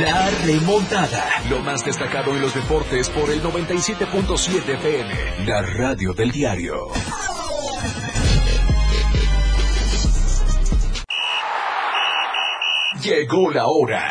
La remontada. Lo más destacado en los deportes por el 97.7 FM. La radio del diario. Llegó la hora.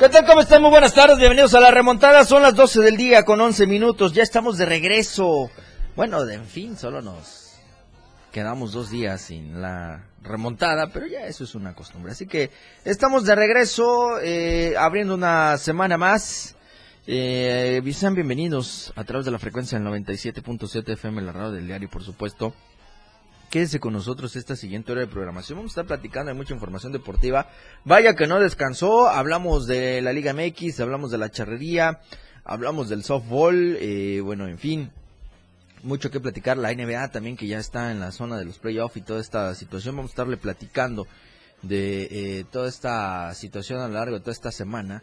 ¿Qué tal? ¿Cómo están? Muy buenas tardes, bienvenidos a la remontada. Son las 12 del día con 11 minutos. Ya estamos de regreso. Bueno, en fin, solo nos quedamos dos días sin la remontada, pero ya eso es una costumbre. Así que estamos de regreso, eh, abriendo una semana más. Eh, sean bienvenidos a través de la frecuencia del 97.7 FM, la radio del diario, por supuesto. Quédese con nosotros esta siguiente hora de programación. Vamos a estar platicando de mucha información deportiva. Vaya que no descansó. Hablamos de la Liga MX, hablamos de la charrería, hablamos del softball. Eh, bueno, en fin, mucho que platicar. La NBA también, que ya está en la zona de los playoffs y toda esta situación. Vamos a estarle platicando de eh, toda esta situación a lo largo de toda esta semana.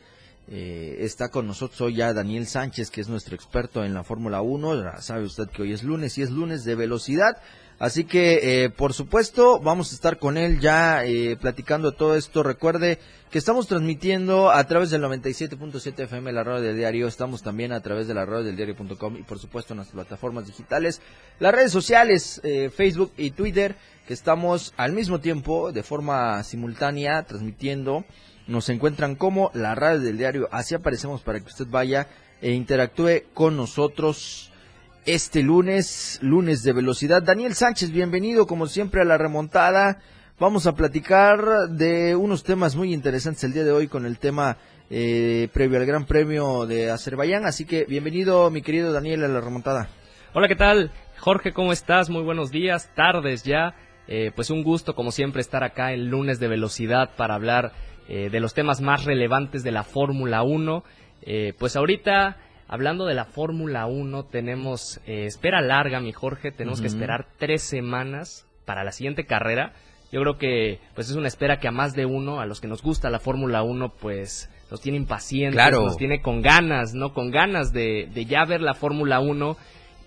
Eh, está con nosotros hoy ya Daniel Sánchez, que es nuestro experto en la Fórmula 1. sabe usted que hoy es lunes y es lunes de velocidad. Así que, eh, por supuesto, vamos a estar con él ya eh, platicando todo esto. Recuerde que estamos transmitiendo a través del 97.7 FM la radio del diario. Estamos también a través de la radio del diario.com y, por supuesto, en las plataformas digitales, las redes sociales, eh, Facebook y Twitter, que estamos al mismo tiempo, de forma simultánea, transmitiendo. Nos encuentran como la radio del diario. Así aparecemos para que usted vaya e interactúe con nosotros este lunes, lunes de velocidad. Daniel Sánchez, bienvenido como siempre a la remontada. Vamos a platicar de unos temas muy interesantes el día de hoy con el tema eh, previo al Gran Premio de Azerbaiyán. Así que bienvenido, mi querido Daniel, a la remontada. Hola, ¿qué tal? Jorge, ¿cómo estás? Muy buenos días, tardes ya. Eh, pues un gusto, como siempre, estar acá el lunes de velocidad para hablar eh, de los temas más relevantes de la Fórmula 1. pues ahorita Hablando de la Fórmula 1, tenemos eh, espera larga, mi Jorge. Tenemos que esperar tres semanas para la siguiente carrera. Yo creo que pues es una espera que a más de uno, a los que nos gusta la Fórmula 1, pues nos tiene impacientes, nos tiene con ganas, ¿no? Con ganas de, de ya ver la Fórmula 1.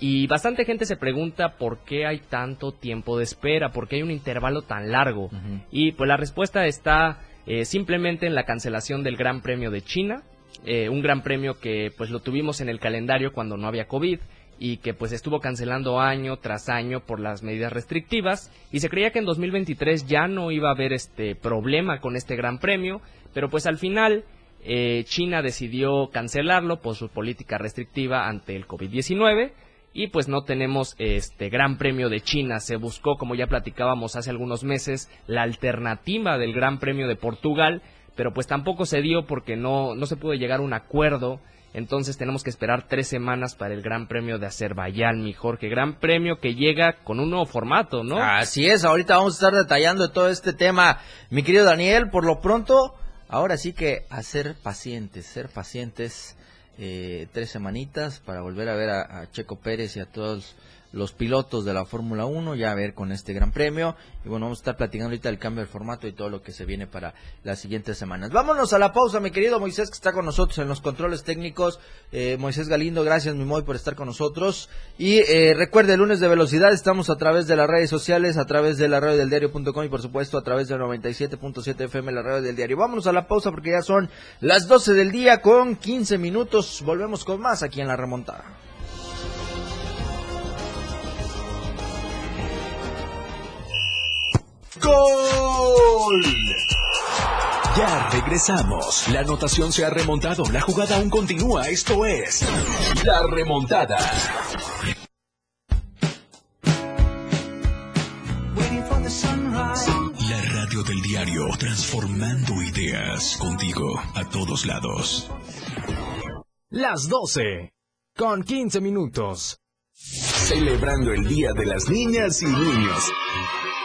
Y bastante gente se pregunta por qué hay tanto tiempo de espera, por qué hay un intervalo tan largo. Y pues la respuesta está eh, simplemente en la cancelación del Gran Premio de China, eh, un gran premio que pues lo tuvimos en el calendario cuando no había COVID y que pues estuvo cancelando año tras año por las medidas restrictivas y se creía que en 2023 ya no iba a haber este problema con este gran premio, pero pues al final eh, China decidió cancelarlo por su política restrictiva ante el COVID-19 y pues no tenemos este Gran Premio de China. Se buscó, como ya platicábamos hace algunos meses, la alternativa del Gran Premio de Portugal, pero pues tampoco se dio porque no, no se pudo llegar a un acuerdo. Entonces tenemos que esperar tres semanas para el Gran Premio de Azerbaiyán, mi Jorge. Gran Premio que llega con un nuevo formato, ¿no? Así es, ahorita vamos a estar detallando todo este tema. Mi querido Daniel, por lo pronto, ahora sí que a ser pacientes, ser pacientes eh, tres semanitas para volver a ver a Checo Pérez y a todos los pilotos de la Fórmula 1, ya a ver con este Gran Premio. Y bueno, vamos a estar platicando ahorita el cambio del formato y todo lo que se viene para las siguientes semanas. Vámonos a la pausa, mi querido Moisés, que está con nosotros en los controles técnicos. Eh, Moisés Galindo, gracias, mi Moy, por estar con nosotros. Y eh, recuerde, lunes de velocidad, estamos a través de las redes sociales, a través de la radio del diario.com y por supuesto a través del 97.7 FM, la radio del diario. Vámonos a la pausa porque ya son las 12 del día con 15 minutos. Volvemos con más aquí en la remontada. ¡Gol! Ya regresamos. La anotación se ha remontado. La jugada aún continúa. Esto es La Remontada. La radio del diario, transformando ideas contigo a todos lados. Las 12, con 15 minutos. Celebrando el Día de las Niñas y Niños.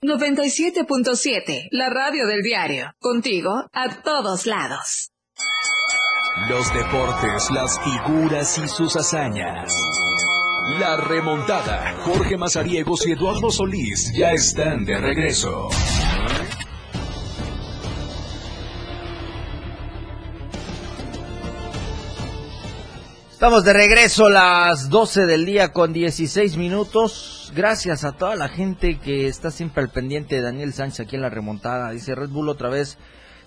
97.7, la radio del diario. Contigo a todos lados. Los deportes, las figuras y sus hazañas. La remontada. Jorge Mazariegos y Eduardo Solís ya están de regreso. Estamos de regreso a las 12 del día con 16 minutos. Gracias a toda la gente que está siempre al pendiente. Daniel Sánchez aquí en la remontada. Dice Red Bull otra vez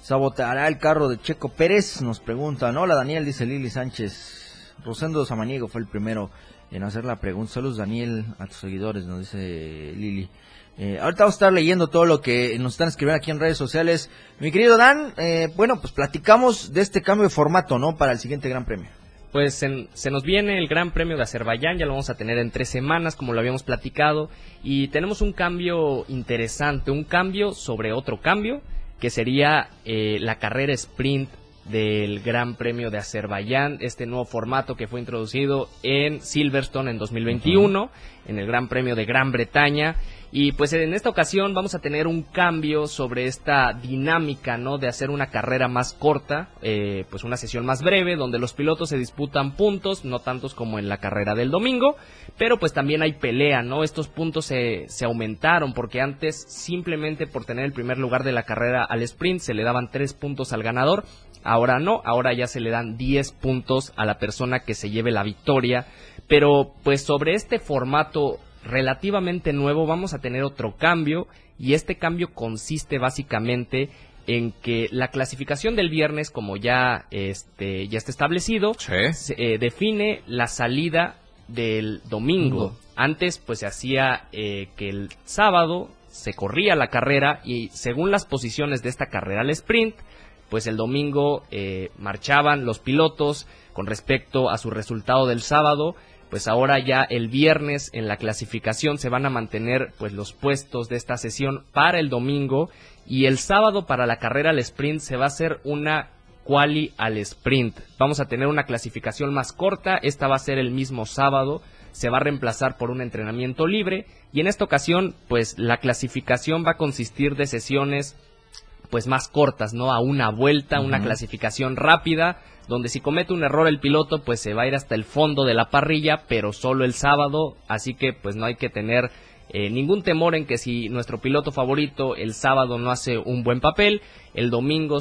saboteará el carro de Checo Pérez. Nos preguntan. Hola Daniel, dice Lili Sánchez. Rosendo Samaniego fue el primero en hacer la pregunta. Saludos Daniel a tus seguidores, nos dice Lili. Eh, ahorita vamos a estar leyendo todo lo que nos están escribiendo aquí en redes sociales. Mi querido Dan, eh, bueno, pues platicamos de este cambio de formato, ¿no? Para el siguiente Gran Premio pues se nos viene el Gran Premio de Azerbaiyán, ya lo vamos a tener en tres semanas, como lo habíamos platicado, y tenemos un cambio interesante, un cambio sobre otro cambio, que sería eh, la carrera sprint del Gran Premio de Azerbaiyán, este nuevo formato que fue introducido en Silverstone en 2021, en el Gran Premio de Gran Bretaña. Y pues en esta ocasión vamos a tener un cambio sobre esta dinámica, ¿no? De hacer una carrera más corta, eh, pues una sesión más breve, donde los pilotos se disputan puntos, no tantos como en la carrera del domingo, pero pues también hay pelea, ¿no? Estos puntos se, se aumentaron porque antes simplemente por tener el primer lugar de la carrera al sprint se le daban tres puntos al ganador, ahora no, ahora ya se le dan 10 puntos a la persona que se lleve la victoria, pero pues sobre este formato relativamente nuevo vamos a tener otro cambio y este cambio consiste básicamente en que la clasificación del viernes, como ya, este, ya está establecido, eh, define la salida del domingo. Antes, pues se hacía eh, que el sábado se corría la carrera y según las posiciones de esta carrera al sprint, pues el domingo eh, marchaban los pilotos con respecto a su resultado del sábado pues ahora ya el viernes en la clasificación se van a mantener pues los puestos de esta sesión para el domingo y el sábado para la carrera al sprint se va a hacer una quali al sprint. Vamos a tener una clasificación más corta, esta va a ser el mismo sábado, se va a reemplazar por un entrenamiento libre y en esta ocasión pues la clasificación va a consistir de sesiones pues más cortas, ¿no? A una vuelta, una clasificación rápida donde si comete un error el piloto, pues se va a ir hasta el fondo de la parrilla, pero solo el sábado, así que pues no hay que tener eh, ningún temor en que si nuestro piloto favorito el sábado no hace un buen papel, el domingo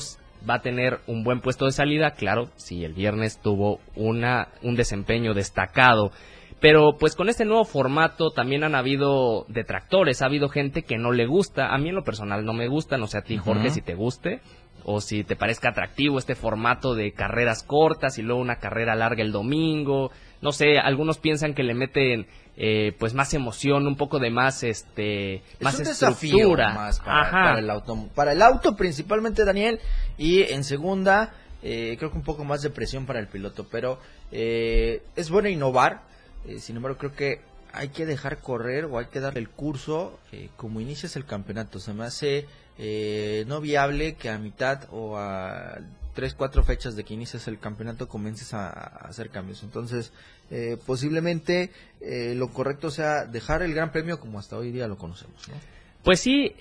va a tener un buen puesto de salida, claro, si el viernes tuvo una, un desempeño destacado. Pero pues con este nuevo formato también han habido detractores, ha habido gente que no le gusta, a mí en lo personal no me gusta, no sé a ti Jorge si te guste, o si te parezca atractivo este formato de carreras cortas y luego una carrera larga el domingo. No sé, algunos piensan que le meten eh, pues más emoción, un poco de más este más estructura para, el auto, para el auto principalmente Daniel y en segunda eh, creo que un poco más de presión para el piloto, pero eh, es bueno innovar. sin embargo, creo que hay que dejar correr o hay que darle el curso como inicias el campeonato. Se me hace eh, no viable que a mitad o a tres, cuatro fechas de que inicias el campeonato comiences a, hacer cambios. Entonces, eh, posiblemente eh, lo correcto sea dejar el Gran Premio como hasta hoy día lo conocemos. Pues sí,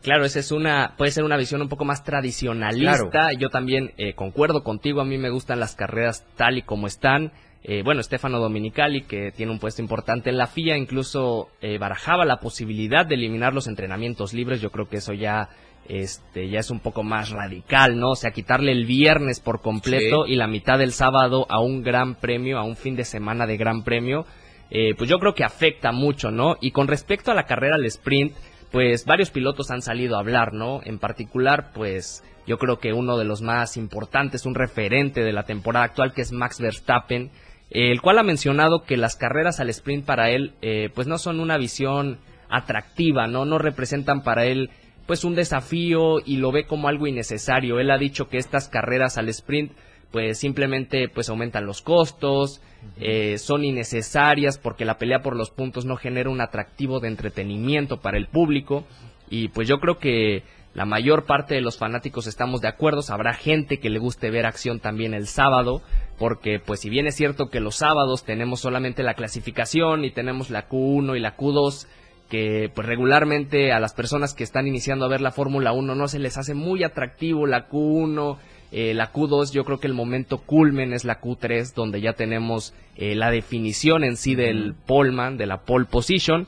claro, esa es una, puede ser una visión un poco más tradicionalista. Yo también concuerdo contigo, a mí me gustan las carreras tal y como están. Eh, bueno, Stefano Dominicali, que tiene un puesto importante en la FIA, incluso eh, barajaba la posibilidad de eliminar los entrenamientos libres. Yo creo que eso ya este ya es un poco más radical, ¿no? O sea, quitarle el viernes por completo y la mitad del sábado a un gran premio, a un fin de semana de gran premio, eh, pues yo creo que afecta mucho, ¿no? Y con respecto a la carrera al sprint, pues varios pilotos han salido a hablar, ¿no? En particular, pues yo creo que uno de los más importantes, un referente de la temporada actual, que es Max Verstappen, el cual ha mencionado que las carreras al sprint para él, eh, pues no son una visión atractiva, ¿no? No representan para él pues un desafío y lo ve como algo innecesario. Él ha dicho que estas carreras al sprint pues simplemente pues aumentan los costos, eh, son innecesarias porque la pelea por los puntos no genera un atractivo de entretenimiento para el público y pues yo creo que la mayor parte de los fanáticos estamos de acuerdo, habrá gente que le guste ver acción también el sábado, porque pues si bien es cierto que los sábados tenemos solamente la clasificación y tenemos la Q1 y la Q2, que pues regularmente a las personas que están iniciando a ver la Fórmula 1 no se les hace muy atractivo la Q1, eh, la Q2 yo creo que el momento culmen es la Q3 donde ya tenemos eh, la definición en sí del poleman, de la pole position,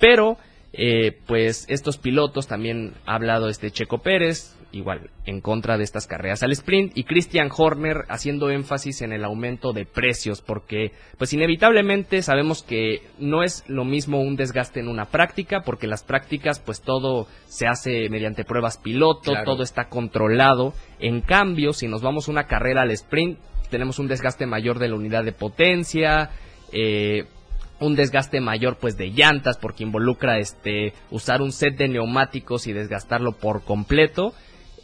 pero eh, pues estos pilotos también ha hablado este Checo Pérez, igual en contra de estas carreras. Al sprint y Christian Horner haciendo énfasis en el aumento de precios porque pues inevitablemente sabemos que no es lo mismo un desgaste en una práctica porque las prácticas pues todo se hace mediante pruebas piloto, todo está controlado. En cambio, si nos vamos a una carrera al sprint, tenemos un desgaste mayor de la unidad de potencia, eh, un desgaste mayor pues de llantas porque involucra este usar un set de neumáticos y desgastarlo por completo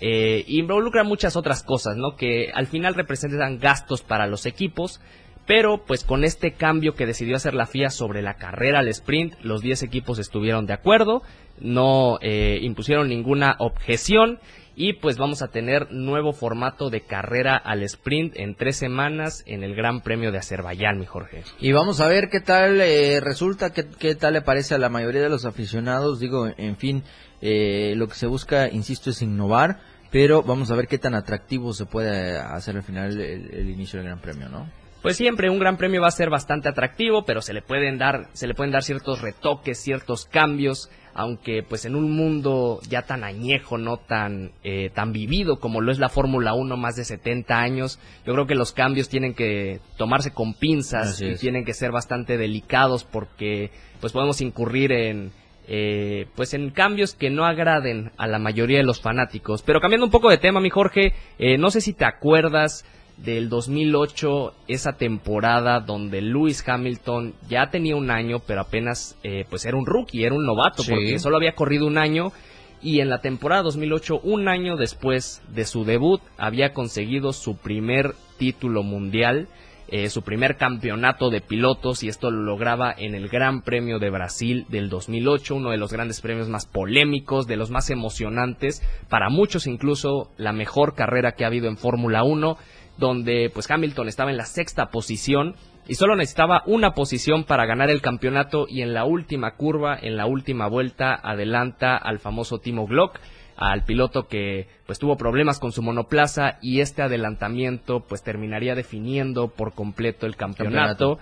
eh, involucra muchas otras cosas, ¿no? Que al final representan gastos para los equipos, pero pues con este cambio que decidió hacer la FIA sobre la carrera al sprint, los 10 equipos estuvieron de acuerdo, no eh, impusieron ninguna objeción y pues vamos a tener nuevo formato de carrera al sprint en tres semanas en el Gran Premio de Azerbaiyán, mi Jorge. Y vamos a ver qué tal eh, resulta, qué, qué, tal le parece a la mayoría de los aficionados. Digo, en fin, eh, lo que se busca, insisto, es innovar, pero vamos a ver qué tan atractivo se puede hacer al final el, inicio del Gran Premio, ¿no? Pues siempre un Gran Premio va a ser bastante atractivo, pero se le pueden dar, se le pueden dar ciertos retoques, ciertos cambios, aunque pues en un mundo ya tan añejo, no tan eh, tan vivido como lo es la Fórmula 1, más de 70 años, yo creo que los cambios tienen que tomarse con pinzas y tienen que ser bastante delicados porque pues podemos incurrir en eh, pues en cambios que no agraden a la mayoría de los fanáticos. Pero cambiando un poco de tema, mi Jorge, eh, no sé si te acuerdas del 2008, esa temporada donde Lewis Hamilton ya tenía un año, pero apenas eh, pues era un rookie, era un novato, porque solo había corrido un año. Y en la temporada 2008, un año después de su debut, había conseguido su primer título mundial eh, su primer campeonato de pilotos y esto lo lograba en el Gran Premio de Brasil del 2008, uno de los grandes premios más polémicos, de los más emocionantes, para muchos incluso la mejor carrera que ha habido en Fórmula 1, donde pues Hamilton estaba en la sexta posición y solo necesitaba una posición para ganar el campeonato y en la última curva, en la última vuelta, adelanta al famoso Timo Glock al piloto que pues tuvo problemas con su monoplaza y este adelantamiento pues terminaría definiendo por completo el campeonato.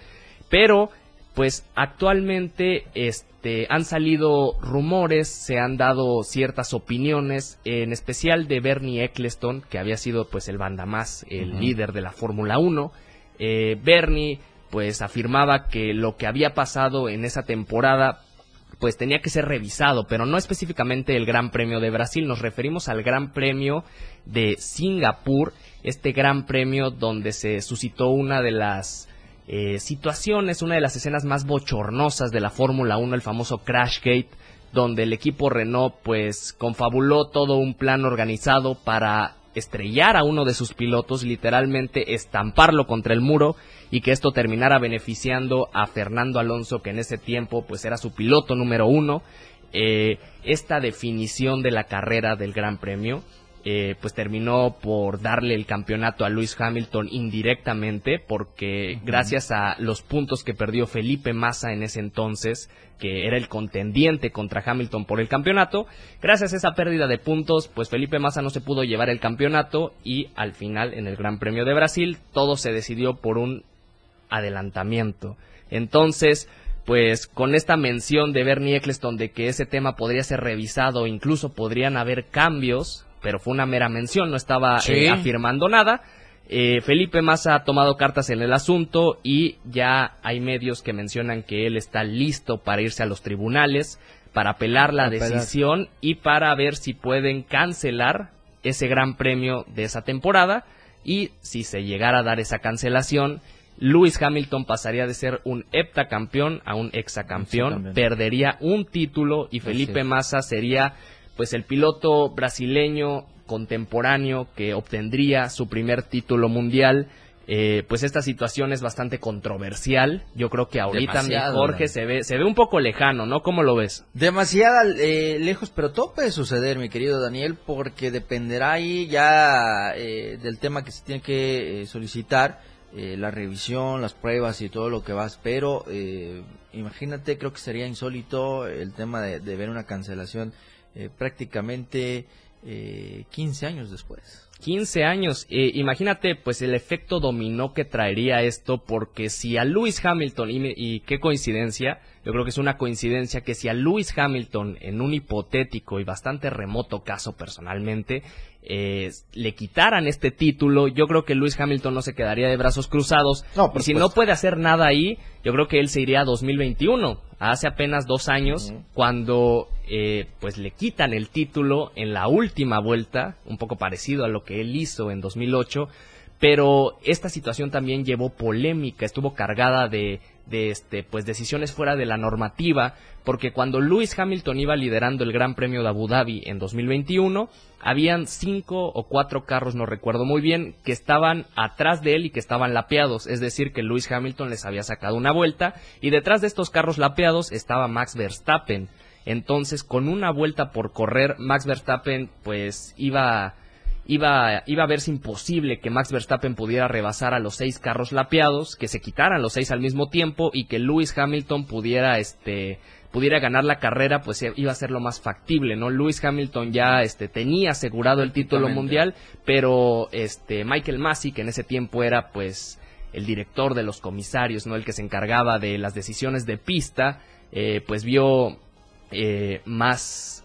pero pues actualmente este han salido rumores, se han dado ciertas opiniones, en especial de Bernie Eccleston, que había sido pues el más el líder de la Fórmula 1. Eh, Bernie pues afirmaba que lo que había pasado en esa temporada pues tenía que ser revisado, pero no específicamente el Gran Premio de Brasil, nos referimos al Gran Premio de Singapur, este Gran Premio donde se suscitó una de las eh, situaciones, una de las escenas más bochornosas de la Fórmula 1, el famoso Crashgate, donde el equipo Renault pues confabuló todo un plan organizado para estrellar a uno de sus pilotos, literalmente estamparlo contra el muro y que esto terminara beneficiando a Fernando Alonso, que en ese tiempo pues era su piloto número uno. Eh, esta definición de la carrera del Gran Premio eh, pues terminó por darle el campeonato a Lewis Hamilton indirectamente porque gracias a los puntos que perdió Felipe Massa en ese entonces que era el contendiente contra Hamilton por el campeonato gracias a esa pérdida de puntos pues Felipe Massa no se pudo llevar el campeonato y al final en el Gran Premio de Brasil todo se decidió por un adelantamiento. Entonces pues con esta mención de Bernie Eccleston de que ese tema podría ser revisado, incluso podrían haber cambios, pero fue una mera mención, no estaba Sí. eh, afirmando nada. Eh, Felipe Massa ha tomado cartas en el asunto y ya hay medios que mencionan que él está listo para irse a los tribunales, para apelar la Apelar. decisión y para ver si pueden cancelar ese gran premio de esa temporada y si se llegara a dar esa cancelación, Lewis Hamilton pasaría de ser un heptacampeón a un hexacampeón, perdería un título y Felipe. Massa sería pues el piloto brasileño contemporáneo que obtendría su primer título mundial. Eh, pues esta situación es bastante controversial. Yo creo que ahorita Jorge ¿no? se ve, se ve un poco lejano, ¿no? ¿Cómo lo ves? Demasiada eh, lejos, pero todo puede suceder, mi querido Daniel, porque dependerá ahí ya eh, del tema que se tiene que eh, solicitar, eh, la revisión, las pruebas y todo lo que vas. Pero eh, imagínate, creo que sería insólito el tema de, de ver una cancelación eh, prácticamente eh, 15 años después. 15 años. Eh, imagínate, pues, el efecto dominó que traería esto, porque si a Lewis Hamilton, y, y qué coincidencia, yo creo que es una coincidencia que si a Lewis Hamilton, en un hipotético y bastante remoto caso personalmente, eh, le quitaran este título, yo creo que Lewis Hamilton no se quedaría de brazos cruzados. No, y si no puede hacer nada ahí, yo creo que él se iría a 2021, a hace apenas dos años, cuando eh, pues le quitan el título en la última vuelta, un poco parecido a lo que él hizo en 2008, pero esta situación también llevó polémica, estuvo cargada de, de este, pues decisiones fuera de la normativa, porque cuando Lewis Hamilton iba liderando el Gran Premio de Abu Dhabi en 2021, habían cinco o cuatro carros, no recuerdo muy bien, que estaban atrás de él y que estaban lapeados, es decir, que Lewis Hamilton les había sacado una vuelta, y detrás de estos carros lapeados estaba Max Verstappen. Entonces, con una vuelta por correr, Max Verstappen pues iba iba, iba a verse imposible que Max Verstappen pudiera rebasar a los seis carros lapeados, que se quitaran los seis al mismo tiempo y que Lewis Hamilton pudiera, este, pudiera ganar la carrera, pues iba a ser lo más factible, ¿no? Lewis Hamilton ya, este, tenía asegurado el título mundial, pero, este, Michael Massey, que en ese tiempo era, pues, el director de los comisarios, ¿no? El que se encargaba de las decisiones de pista, eh, pues vio eh, más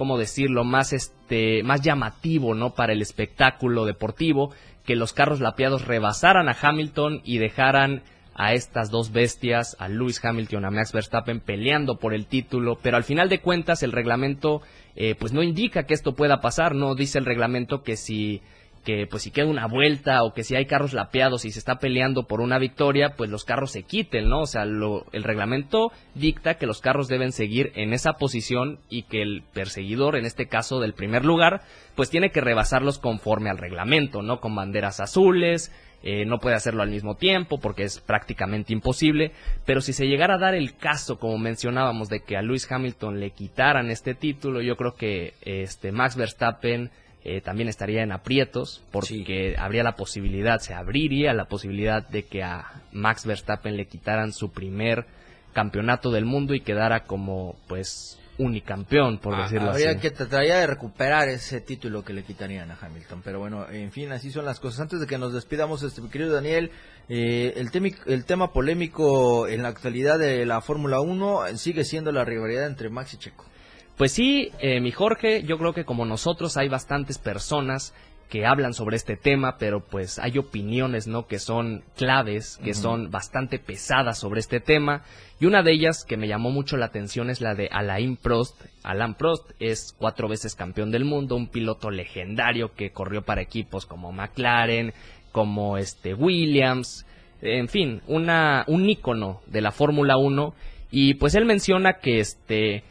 ¿cómo decirlo? Más este, más llamativo, ¿no? Para el espectáculo deportivo, que los carros lapeados rebasaran a Hamilton y dejaran a estas dos bestias, a Lewis Hamilton, a Max Verstappen, peleando por el título, pero al final de cuentas el reglamento, eh, pues no indica que esto pueda pasar, no dice el reglamento que si que pues si queda una vuelta o que si hay carros lapeados y se está peleando por una victoria, pues los carros se quiten, ¿no? O sea, lo, el reglamento dicta que los carros deben seguir en esa posición y que el perseguidor, en este caso del primer lugar, pues tiene que rebasarlos conforme al reglamento, ¿no? Con banderas azules, eh, no puede hacerlo al mismo tiempo porque es prácticamente imposible, pero si se llegara a dar el caso, como mencionábamos, de que a Lewis Hamilton le quitaran este título, yo creo que este Max Verstappen eh, también estaría en aprietos porque habría la posibilidad, se abriría la posibilidad de que a Max Verstappen le quitaran su primer campeonato del mundo y quedara como pues unicampeón, por Ah, decirlo Habría así. que trataría de recuperar ese título que le quitarían a Hamilton. Pero bueno, en fin, así son las cosas. Antes de que nos despidamos, este, querido Daniel, eh, el, temi- el tema polémico en la actualidad de la Fórmula 1 sigue siendo la rivalidad entre Max y Checo. Pues sí, eh, mi Jorge, yo creo que como nosotros hay bastantes personas que hablan sobre este tema, pero pues hay opiniones, ¿no? Que son claves, que son bastante pesadas sobre este tema. Y una de ellas que me llamó mucho la atención es la de Alain Prost. Alain Prost es cuatro veces campeón del mundo, un piloto legendario que corrió para equipos como McLaren, como este Williams, en fin, una, un ícono de la Fórmula 1. Y pues él menciona que este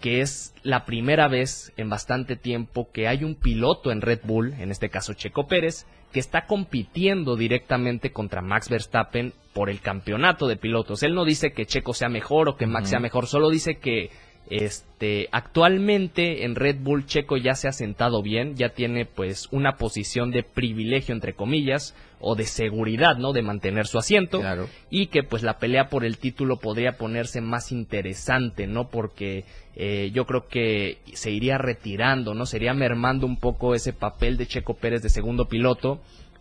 que es la primera vez en bastante tiempo que hay un piloto en Red Bull, en este caso Checo Pérez, que está compitiendo directamente contra Max Verstappen por el campeonato de pilotos. Él no dice que Checo sea mejor o que Max sea mejor, solo dice que este actualmente en Red Bull Checo ya se ha sentado bien, ya tiene pues una posición de privilegio entre comillas o de seguridad, ¿no? De mantener su asiento Claro. y que pues la pelea por el título podría ponerse más interesante, ¿no? Porque eh, yo creo que se iría retirando, ¿no? Sería mermando un poco ese papel de Checo Pérez de segundo piloto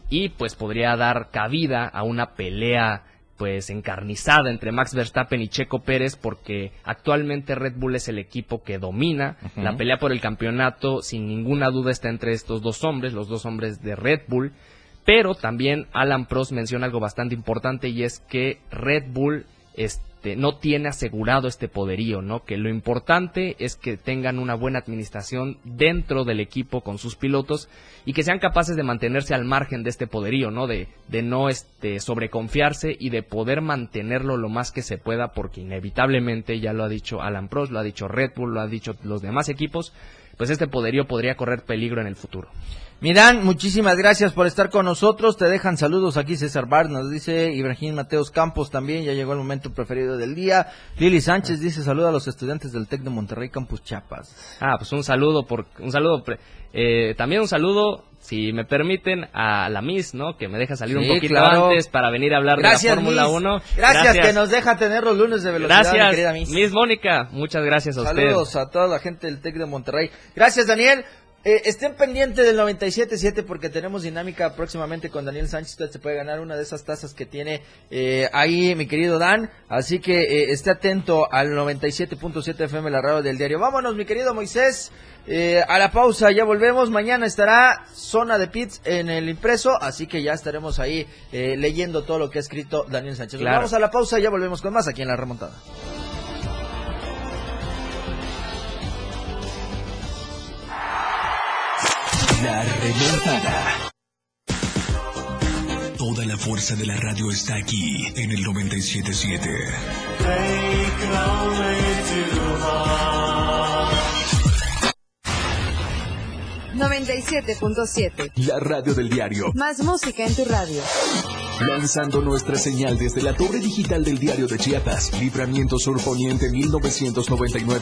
y pues podría dar cabida a una pelea pues encarnizada entre Max Verstappen y Checo Pérez porque actualmente Red Bull es el equipo que domina la pelea por el campeonato sin ninguna duda está entre estos dos hombres los dos hombres de Red Bull pero también Alan Prost menciona algo bastante importante y es que Red Bull este, no tiene asegurado este poderío, ¿no? Que lo importante es que tengan una buena administración dentro del equipo con sus pilotos y que sean capaces de mantenerse al margen de este poderío, ¿no? De, de no este, sobreconfiarse y de poder mantenerlo lo más que se pueda, porque inevitablemente, ya lo ha dicho Alan Prost, lo ha dicho Red Bull, lo ha dicho los demás equipos, pues este poderío podría correr peligro en el futuro. Mirán, muchísimas gracias por estar con nosotros. Te dejan saludos aquí César Bar, nos dice Ibrahim Mateos Campos también, ya llegó el momento preferido del día. Lili Sánchez dice saluda a los estudiantes del TEC de Monterrey Campus Chiapas. Ah, pues un saludo por un saludo eh, también un saludo si me permiten a la Miss, ¿no? Que me deja salir un poquito antes para venir a hablar de la Fórmula 1. Gracias, que nos deja tener los lunes de velocidad, gracias, querida Miss. Miss Mónica, muchas gracias a usted. Saludos a toda la gente del TEC de Monterrey. Gracias, Daniel. Eh, estén pendientes del 97.7 porque tenemos dinámica próximamente con Daniel Sánchez. Usted se puede ganar una de esas tazas que tiene eh, ahí mi querido Dan. Así que eh, esté atento al 97.7 FM, la radio del diario. Vámonos, mi querido Moisés. a la pausa, ya volvemos. Mañana estará zona de pits en el impreso. Así que ya estaremos ahí leyendo todo lo que ha escrito Daniel Sánchez. Vamos a la pausa, ya volvemos con más aquí en la remontada. La remontada. Toda la fuerza de la radio está aquí en el 977. 97.7. La radio del diario. Más música en tu radio. Lanzando nuestra señal desde la torre digital del diario de Chiapas, Libramiento Sur Poniente 1999.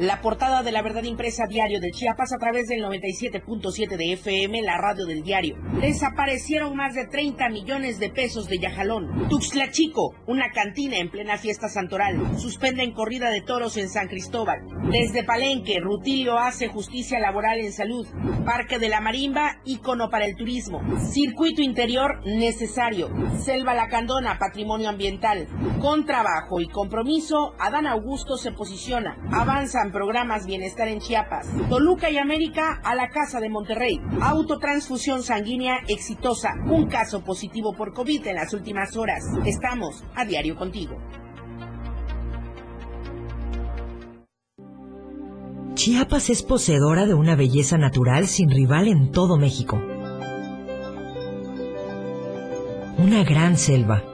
La portada de la verdad impresa diario de Chiapas a través del 97.7 de FM, la radio del diario. Desaparecieron más de 30 millones de pesos de Yajalón. Tuxtla Chico, una cantina en plena fiesta santoral. Suspenden corrida de toros en San Cristóbal. Desde Palenque, Rutilio hace justicia laboral en salud. Parque de la Marimba, ícono para el turismo. Circuito interior necesario. Selva Lacandona, patrimonio ambiental. Con trabajo y compromiso, Adán Augusto se posiciona. Avanza programas Bienestar en Chiapas. Toluca y América a la Casa de Monterrey. Autotransfusión sanguínea exitosa. Un caso positivo por COVID en las últimas horas. Estamos a diario contigo. Chiapas es poseedora de una belleza natural sin rival en todo México. Una gran selva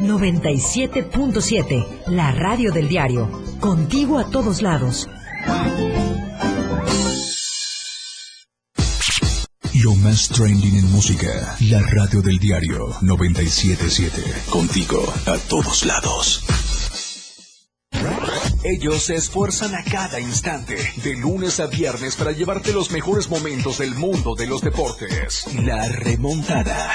97.7, la radio del diario. Contigo a todos lados. Lo más trending en música, la radio del diario 977. Contigo a todos lados. Ellos se esfuerzan a cada instante, de lunes a viernes, para llevarte los mejores momentos del mundo de los deportes. La remontada.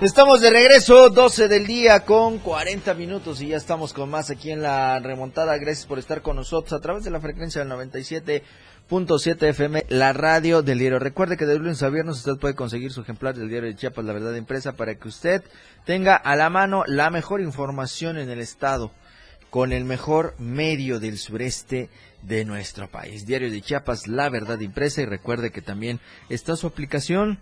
Estamos de regreso, 12 del día con 40 minutos y ya estamos con más aquí en la remontada. Gracias por estar con nosotros a través de la frecuencia del 97.7 FM, la radio del diario. Recuerde que de lunes a viernes usted puede conseguir su ejemplar del diario de Chiapas, La Verdad Impresa, para que usted tenga a la mano la mejor información en el estado, con el mejor medio del sureste de nuestro país. Diario de Chiapas, La Verdad Impresa y recuerde que también está su aplicación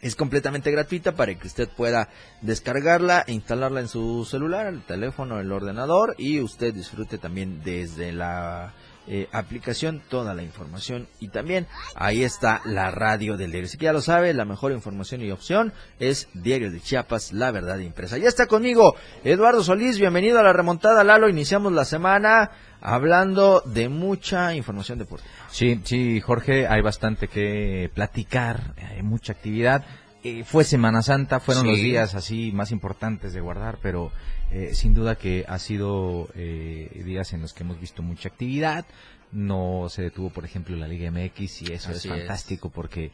es completamente gratuita para que usted pueda descargarla e instalarla en su celular, el teléfono, el ordenador y usted disfrute también desde la eh, aplicación toda la información y también ahí está la radio del diario. Así que ya lo sabe, la mejor información y opción es Diario de Chiapas, la verdad impresa. Ya está conmigo Eduardo Solís, bienvenido a la remontada Lalo, iniciamos la semana hablando de mucha información deportiva. Sí, sí, Jorge, hay bastante que platicar, hay mucha actividad. Eh, fue Semana Santa, fueron los días así más importantes de guardar, pero eh, sin duda que ha sido eh, días en los que hemos visto mucha actividad. No se detuvo, por ejemplo, la Liga MX y eso es fantástico porque,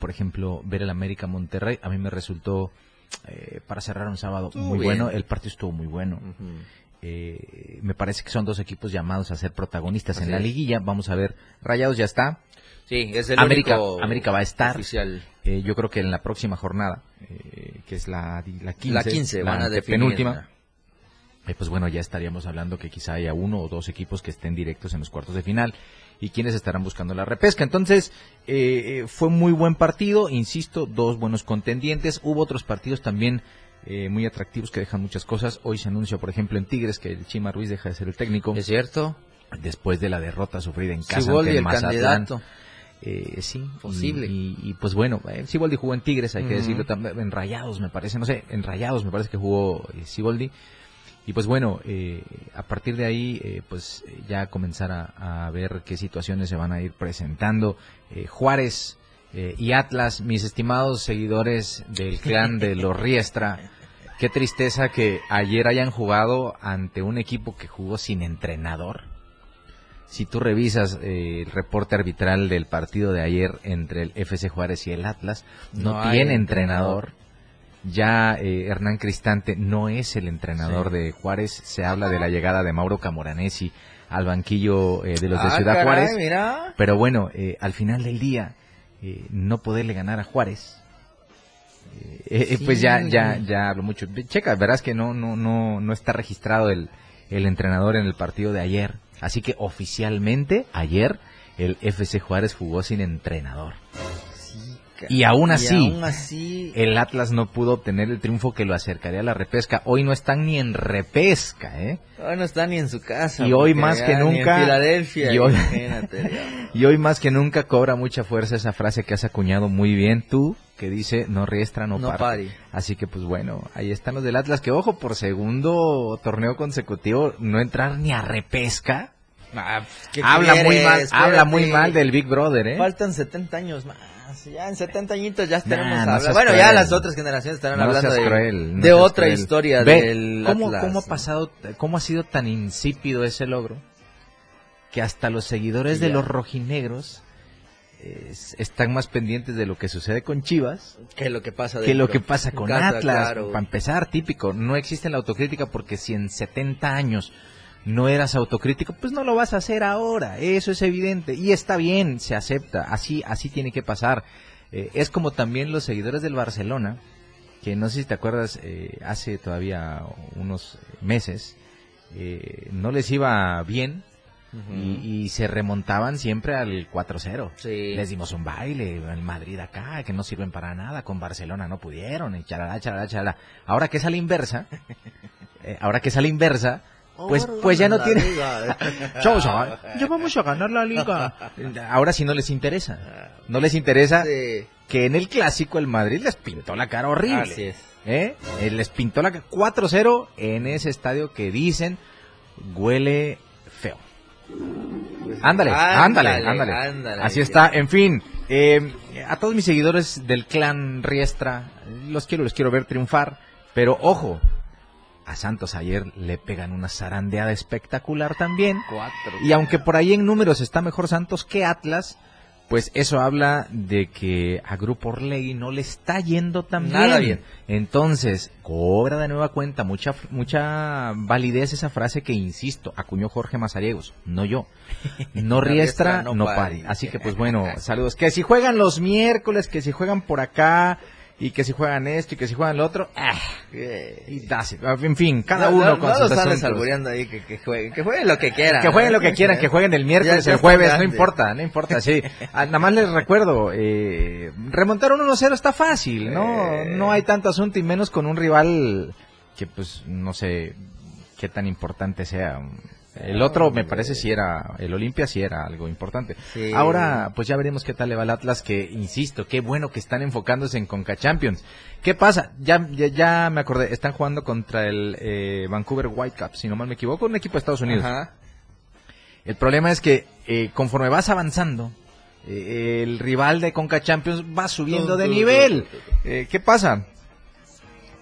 por ejemplo, ver el América Monterrey a mí me resultó para cerrar un sábado muy bueno. El partido estuvo muy bueno. Eh, me parece que son dos equipos llamados a ser protagonistas en la liguilla. Vamos a ver, Rayados ya está. Sí, es el América, América va a estar. Eh, yo creo que en la próxima jornada, eh, que es la, la 15, la 15 van a definir. penúltima. Pues bueno, ya estaríamos hablando que quizá haya uno o dos equipos que estén directos en los cuartos de final y quienes estarán buscando la repesca. Entonces, fue muy buen partido, insisto, dos buenos contendientes. Hubo otros partidos también eh, muy atractivos que dejan muchas cosas. Hoy se anuncia, por ejemplo, en Tigres que el Chima Ruiz deja de ser el técnico. Es cierto. Después de la derrota sufrida en casa Siboldi, ante el, candidato. Eh, sí, posible. Y, pues bueno, eh, Siboldi jugó en Tigres, hay que decirlo también, en Rayados me parece, no sé, en Rayados me parece que jugó eh, Siboldi. Y pues bueno, eh, a partir de ahí, pues ya comenzar a, a, ver qué situaciones se van a ir presentando. Juárez y Atlas, mis estimados seguidores del clan de los Riestra, Qué tristeza que ayer hayan jugado ante un equipo que jugó sin entrenador. Si tú revisas eh, el reporte arbitral del partido de ayer entre el FC Juárez y el Atlas, no, tiene entrenador. Ya eh, Hernán Cristante no es el entrenador de Juárez. Se habla de la llegada de Mauro Camoranesi al banquillo eh, de los de ah, Ciudad Juárez. Pero bueno, al final del día, no poderle ganar a Juárez eh, eh, pues ya, ya, ya hablo mucho. Checa, verás que no, no, no, no está registrado el, el entrenador en el partido de ayer. Así que oficialmente ayer el FC Juárez jugó sin entrenador. Y aún así, el Atlas no pudo obtener el triunfo que lo acercaría a la repesca. Hoy no están ni en repesca, ¿eh? Hoy no están ni en su casa. Y hoy más que nunca. En Filadelfia. Y hoy, y hoy más que nunca cobra mucha fuerza esa frase que has acuñado muy bien tú que dice no riestra, no, no Así que pues bueno, ahí están los del Atlas, que ojo, por segundo torneo consecutivo, no entrar ni a repesca. Ah, habla muy mal, habla muy mal del Big Brother, ¿eh? Faltan 70 años más. Ya en 70 añitos ya estaremos Bueno, ya las otras generaciones estarán hablando de, otra historia del ¿cómo, ¿Cómo ha pasado, cómo ha sido tan insípido ese logro? Que hasta los seguidores de los rojinegros están más pendientes de lo que sucede con Chivas que lo que pasa que lo que pasa con Atlas para empezar típico no existe la autocrítica porque si en 70 años no eras autocrítico pues no lo vas a hacer ahora eso es evidente y está bien se acepta así así tiene que pasar eh, es como también los seguidores del Barcelona que no sé si te acuerdas eh, hace todavía unos meses eh, no les iba bien y, se remontaban siempre al 4-0. Les dimos un baile, en Madrid acá, que no sirven para nada, con Barcelona no pudieron, y charalá, charalá, charalá. Ahora que es a la inversa, eh, ahora que es a la inversa, pues, pues ya no tiene. ya vamos a ganar la liga. Ahora sí no les interesa. No les interesa que en el clásico el Madrid les pintó la cara horrible. ¿Eh? Eh, les pintó la cara 4-0 en ese estadio que dicen huele Ándale, ándale, ándale, Así está, en fin. Eh, a todos mis seguidores del clan Riestra, los quiero, los quiero ver triunfar. Pero ojo, a Santos ayer le pegan una zarandeada espectacular también. Y aunque por ahí en números está mejor Santos que Atlas, pues eso habla de que a Grupo Orlegui no le está yendo tan Nada bien. bien. Entonces, cobra de nueva cuenta mucha mucha validez esa frase que, insisto, acuñó Jorge Mazariegos, no yo. No riestra, no no, pare. Así que, pues bueno, saludos. Que si juegan los miércoles, que si juegan por acá, y que si juegan esto, y que si juegan lo otro, ah, y that's it. En fin, cada No, uno no, con no sus andes asuntos. ahí, que, que jueguen, que jueguen lo que quieran. Que jueguen lo que quieran, que jueguen el miércoles, el jueves, están no importa, no importa, sí. Ah, Nada más les recuerdo, eh, remontar un 1-0 está fácil, ¿no? Eh. No hay tanto asunto y menos con un rival que pues no sé qué tan importante sea. El otro me parece si era, el Olimpia sí era algo importante. Sí. Ahora pues ya veremos qué tal le va al Atlas que, insisto, qué bueno que están enfocándose en Conca Champions. ¿Qué pasa? Ya, ya, ya me acordé, están jugando contra el eh, Vancouver Whitecaps, si no mal me equivoco, un equipo de Estados Unidos. Ajá. El problema es que eh, conforme vas avanzando, eh, el rival de Conca Champions va subiendo de nivel. Eh, ¿Qué pasa?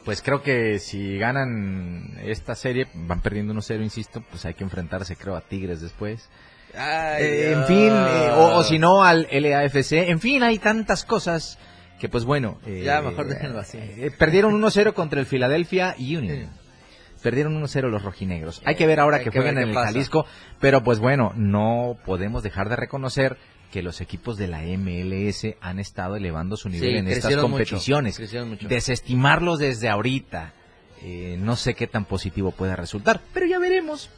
Pues creo que si ganan esta serie, van perdiendo 1-0, insisto, pues hay que enfrentarse, creo, a Tigres después. Ay, Eh, en fin, eh, o, o si no, al LAFC. En fin, hay tantas cosas que, pues bueno. eh, Ya, mejor déjenlo así. perdieron 1-0 contra el Philadelphia Union. Perdieron 1-0 los rojinegros. Hay que ver ahora que juegan en el pasa. Jalisco, pero pues bueno, no podemos dejar de reconocer que los equipos de la MLS han estado elevando su nivel Sí, en estas mucho, competiciones. mucho. Desestimarlos desde ahorita, eh, no sé qué tan positivo pueda resultar, pero ya veremos.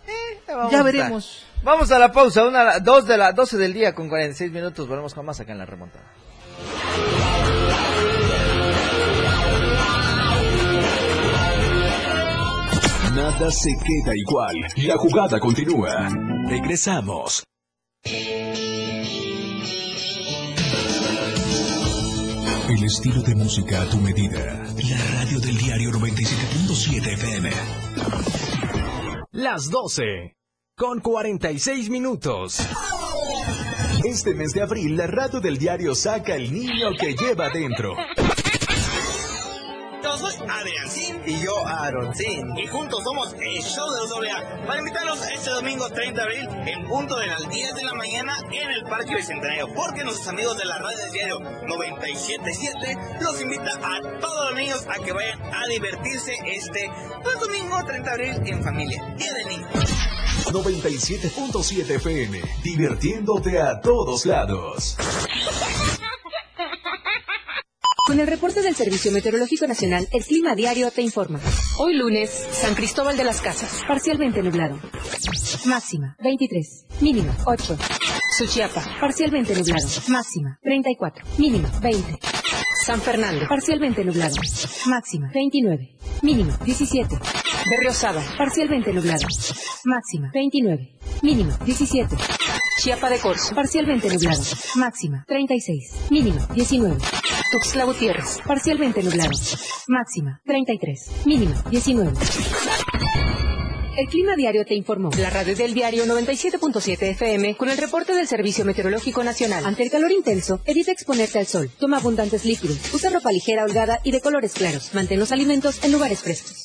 vamos ya a veremos. Vamos a la pausa, una, dos de la 12 del día con 46 minutos. Volvemos con más acá en la remontada. Nada se queda igual. La jugada continúa. Regresamos. El estilo de música a tu medida. La radio del diario 97.7 FM. Las 12. Con 46 minutos. Este mes de abril, la radio del diario saca el niño que lleva dentro. Yo soy Adriancín y yo Aaroncín. Y juntos somos el show de los AA para invitarlos este domingo 30 de abril en punto de las 10 de la mañana en el Parque Bicentenario. Porque nuestros amigos de la radio del diario 977 los invita a todos los niños a que vayan a divertirse este pues, domingo 30 de abril en familia. Día del niño. 97.7 FM. Divirtiéndote a todos lados. Con el reporte del Servicio Meteorológico Nacional, el Clima Diario te informa. Hoy lunes, San Cristóbal de las Casas, parcialmente nublado. Máxima, 23. Mínima, 8. Suchiapa, parcialmente nublado. Máxima, 34. Mínima, 20. San Fernando, parcialmente nublado. Máxima, 29. Mínima, 17. Berriosada, parcialmente nublado. Máxima, 29. Mínima, 17. Chiapa de Corzo, parcialmente nublado. Máxima, 36. Mínima, 19. Tuxtla Gutiérrez, parcialmente nublado. Máxima, 33. Mínima, 19. El Clima Diario te informó. La radio del diario 97.7 FM con el reporte del Servicio Meteorológico Nacional. Ante el calor intenso, evita exponerte al sol. Toma abundantes líquidos. Usa ropa ligera, holgada y de colores claros. Mantén los alimentos en lugares frescos.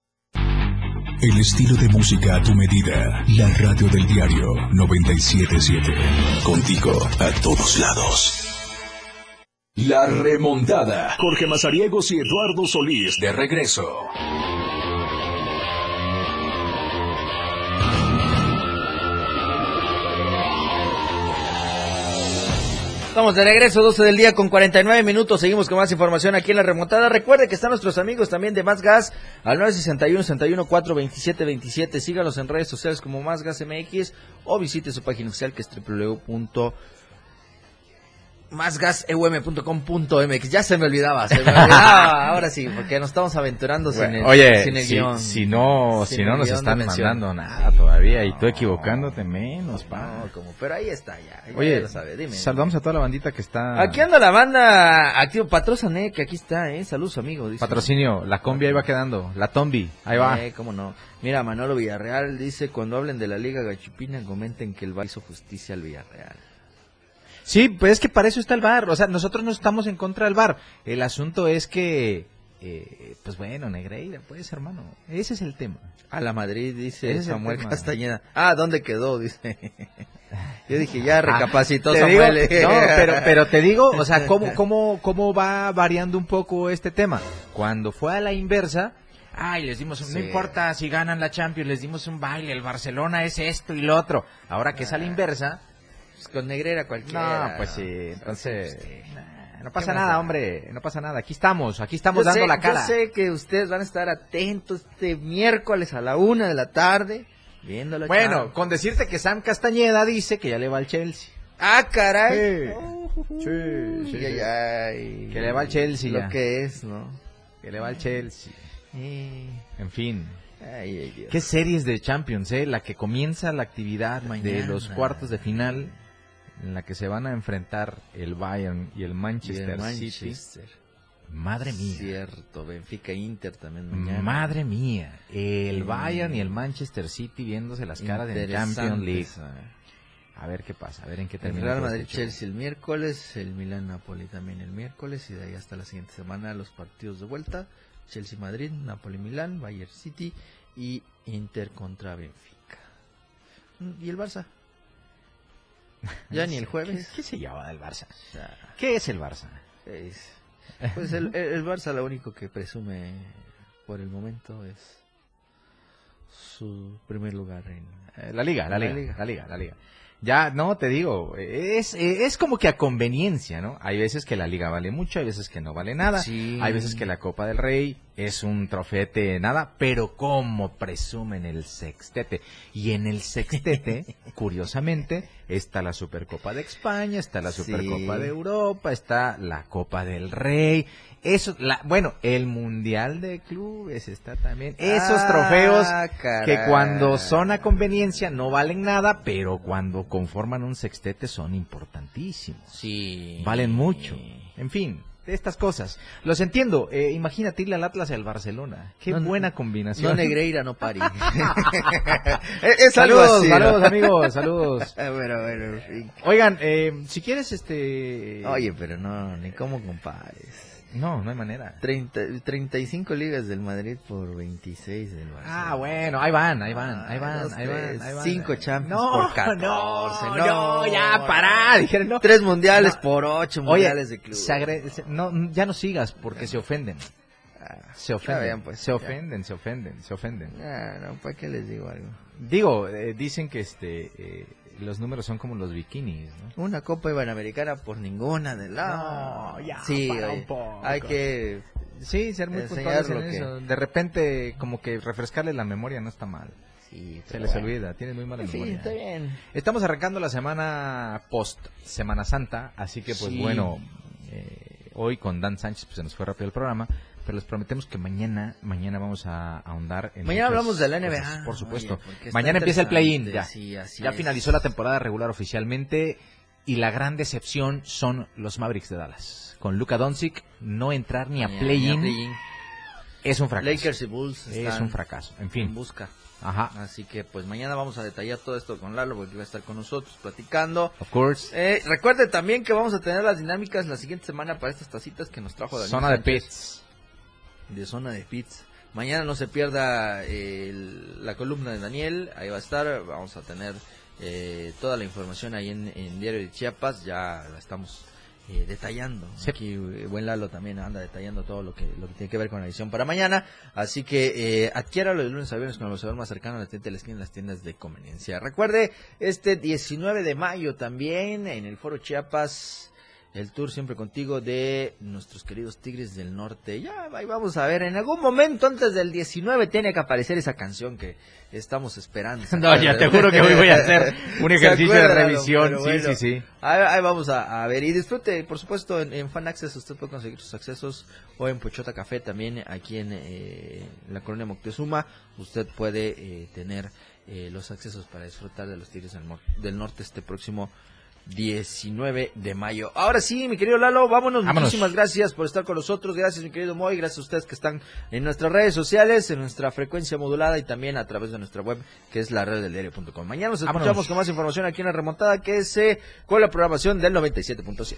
El estilo de música a tu medida. La radio del diario 977. Contigo a todos lados. La remontada. Jorge Mazariegos y Eduardo Solís de regreso. Estamos de regreso, 12 del día con 49 minutos. Seguimos con más información aquí en la remontada. Recuerde que están nuestros amigos también de Más Gas al 961 61 4 27 27. Sígalos en redes sociales como Más Gas MX o visite su página oficial que es www másgaseum.com.mx. Ya se me olvidaba, se me olvidaba. Ahora sí, porque nos estamos aventurando sin el, Oye, sin el si, guion. si no, Sin si no nos están mandando nada todavía y tú equivocándote menos, pa. No, como, pero ahí está ya. ya Oye, lo sabe, dime. saludamos a toda la bandita que está. Aquí anda la banda activo Patrosané, que aquí está, eh. Saludos, amigo. dice. Patrocinio, la combi ahí va quedando, la tombi, ahí va. Eh, cómo no. Mira, Manolo Villarreal dice, cuando hablen de la Liga Gachupina, comenten que el VAR hizo justicia al Villarreal. Sí, pues es que para eso está el bar. O sea, nosotros no estamos en contra del bar. El asunto es que, eh, pues bueno, Negreira, pues hermano, ese es el tema. A la Madrid, dice es Samuel. Castañeda. Ah, ¿dónde quedó? Dice. Yo dije, ya recapacitó Ah, digo- Samuel. no, pero, pero te digo, o sea, ¿cómo, cómo, ¿cómo va variando un poco este tema? Cuando fue a la inversa, ay, les dimos un, no importa si ganan la Champions, les dimos un baile, el Barcelona es esto y lo otro. Ahora que es a la inversa, Pues con Negrera cualquiera. no, pues sí, entonces, nah, no pasa ¿Qué más nada, da? hombre, no pasa nada. Aquí estamos, aquí estamos Yo dando sé- la cara. Yo sé que ustedes van a estar atentos este miércoles a la una de la tarde, viendo la Bueno, con decirte que Sam Castañeda dice que ya le va al Chelsea. Ah, caray. Sí, sí, Uy, sí, sí. ay. Que le va al Chelsea Lo ya. que es, ¿no? Que le va al Chelsea. Eh, En fin. Ay, ay, Dios. ¿Qué series de Champions, eh? La que comienza la actividad de Mañana. los cuartos de final, en la que se van a enfrentar el Bayern y el Y Manchester, el City. Madre mía. Cierto, Benfica Inter también mañana. Madre mía. El Mm. Bayern y el Manchester City viéndose las caras en Champions League. ah. A ver qué pasa, a ver en qué El termina. Real todo Madrid este. Chelsea el miércoles, el Milan Napoli también el miércoles y de ahí hasta la siguiente semana los partidos de vuelta, Chelsea Madrid, Napoli Milán, Bayern City y Inter contra Benfica. Mm, ¿Y el Barça? Ya ni el jueves. ¿Qué, qué se llama del Barça? ¿Qué es el Barça? es- pues el, el- Barça lo único que presume por el momento es su primer lugar en Eh, La liga, la, La liga, liga. la liga, la liga. Ya, no, te digo, es, es como que a conveniencia, ¿no? Hay veces que la liga vale mucho, hay veces que no vale nada, Sí. hay veces que la Copa del Rey es un trofete nada, pero como presumen el sextete. Y en el sextete, curiosamente, está la Supercopa de España, está la Sí. Supercopa de Europa, está la Copa del Rey, eso, la, bueno, el Mundial de Clubes está también. Esos Ah, trofeos que cuando son a conveniencia no valen nada, pero cuando conforman un sextete son importantísimos. Sí. Valen mucho. En fin, estas cosas. Los entiendo. Eh, imagínate irle al Atlas y al Barcelona. Qué No, buena No combinación. Negreira, no Pari. es, es algo saludos, así, ¿no? saludos amigos, saludos. Bueno, bueno, en fin. Oigan, eh, si quieres este... Oye, pero no, ni cómo compares. No, no hay manera. 30, 35 ligas del Madrid por 26 del Barça. Ah, bueno, ahí van, ahí van, ahí van, Dos, ahí van, ahí van. Cinco Champions No, por 14. no, No, no, ya, pará, dijeron, no. Tres mundiales No. por ocho Oye, mundiales de club. se agre- se- no, ya no sigas porque se ofenden. Se ofenden, bien, pues, se ofenden, se ofenden, se ofenden. Ah, no, ¿para qué les digo algo? Digo, eh, dicen que este eh, los números son como los bikinis, ¿no? Una Copa Iberoamericana por ninguna de las. No, ya, Sí, para un poco. hay que. Sí, ser muy puntuales en lo que- eso. De repente, como que refrescarle la memoria no está mal. Sí, Se les bueno. olvida, tienen muy mala Sí, memoria. está bien. Estamos arrancando la semana post Semana Santa, así que pues Sí. bueno, eh, hoy con Dan Sánchez pues se nos fue rápido el programa, pero les prometemos que mañana, mañana vamos a ahondar en Mañana hablamos de la NBA. cosas, por supuesto. Oye, mañana empieza el play-in, ya. sí, así ya es. finalizó la temporada regular oficialmente y la gran decepción son los Mavericks de Dallas. Con Luka Doncic no entrar ni a play-in es un fracaso. Lakers y Bulls es un fracaso, en en fin. busca. Ajá. Así que pues mañana vamos a detallar todo esto con Lalo porque va a estar con nosotros platicando. Of course. Eh, recuerde también que vamos a tener las dinámicas la siguiente semana para estas tacitas que nos trajo Daniel Zona de pits. De zona de pits. Mañana no se pierda eh, el- la columna de Daniel, ahí va a estar, vamos a tener eh, toda la información ahí en, en Diario de Chiapas, ya la estamos eh, detallando. Sí. Aquí eh, buen Lalo también anda detallando todo lo que, lo que tiene que ver con la edición para mañana, así que eh, adquiéralo de lunes a viernes con el sabor más cercano a la tienda de la esquina en las tiendas de conveniencia. Recuerde, este 19 de mayo también en el Foro Chiapas el tour siempre contigo de nuestros queridos Tigres del Norte. Ya, ahí vamos a ver, en algún momento antes del 19 tiene que aparecer esa canción que estamos esperando. No, ya te juro que hoy voy a hacer un ejercicio de revisión. sí, sí, sí. Ahí, vamos a, ver y disfrute, por supuesto, en, Fan Access usted puede conseguir sus accesos o en Pochota Café también aquí en eh, la colonia Moctezuma. Usted puede eh, tener eh, los accesos para disfrutar de los Tigres del, del Norte este próximo 19 de mayo. Ahora sí, mi querido Lalo, vámonos. Muchísimas gracias por estar con nosotros. Gracias, mi querido Moy. Gracias a ustedes que están en nuestras redes sociales, en nuestra frecuencia modulada y también a través de nuestra web, que es la red del diario.com. Mañana nos escuchamos con más información aquí en la remontada, que es eh, con la programación del 97.7.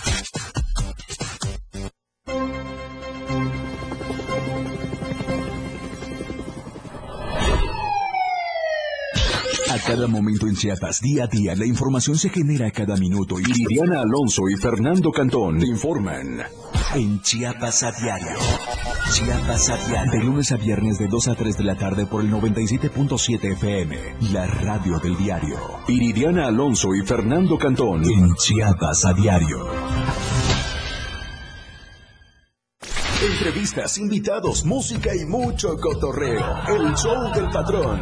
Cada momento en Chiapas, día a día, la información se genera cada minuto y Liliana Alonso y Fernando Cantón te informan en Chiapas a diario. Chiapas a diario. De lunes a viernes de 2 a 3 de la tarde por el 97.7 FM, la radio del diario. Iridiana Alonso y Fernando Cantón en Chiapas a diario. Entrevistas, invitados, música y mucho cotorreo. El show del patrón.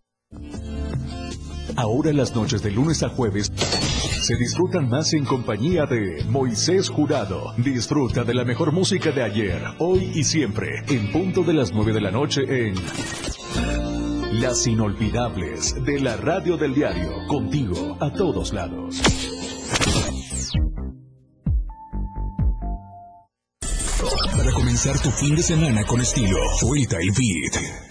Ahora las noches de lunes a jueves se disfrutan más en compañía de Moisés Jurado. Disfruta de la mejor música de ayer, hoy y siempre, en punto de las 9 de la noche en Las Inolvidables de la Radio del Diario, contigo a todos lados. Para comenzar tu fin de semana con estilo, Suelta el Beat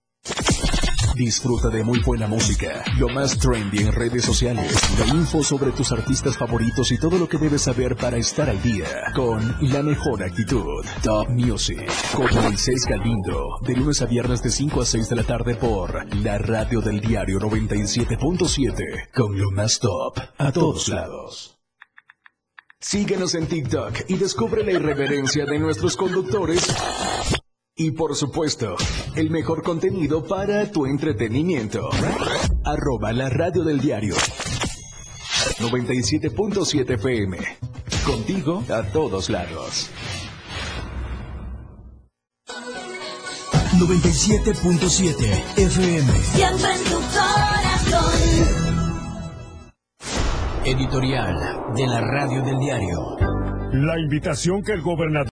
Disfruta de muy buena música, lo más trendy en redes sociales, la info sobre tus artistas favoritos y todo lo que debes saber para estar al día con la mejor actitud. Top Music con Moisés Galindo, de lunes a viernes de 5 a 6 de la tarde por la radio del diario 97.7 con lo más top a todos lados. Síguenos en TikTok y descubre la irreverencia de nuestros conductores y por supuesto, el mejor contenido para tu entretenimiento. Arroba la radio del diario. 97.7 FM. Contigo a todos lados. 97.7 FM. Siempre en tu corazón. Editorial de la radio del diario. La invitación que el gobernador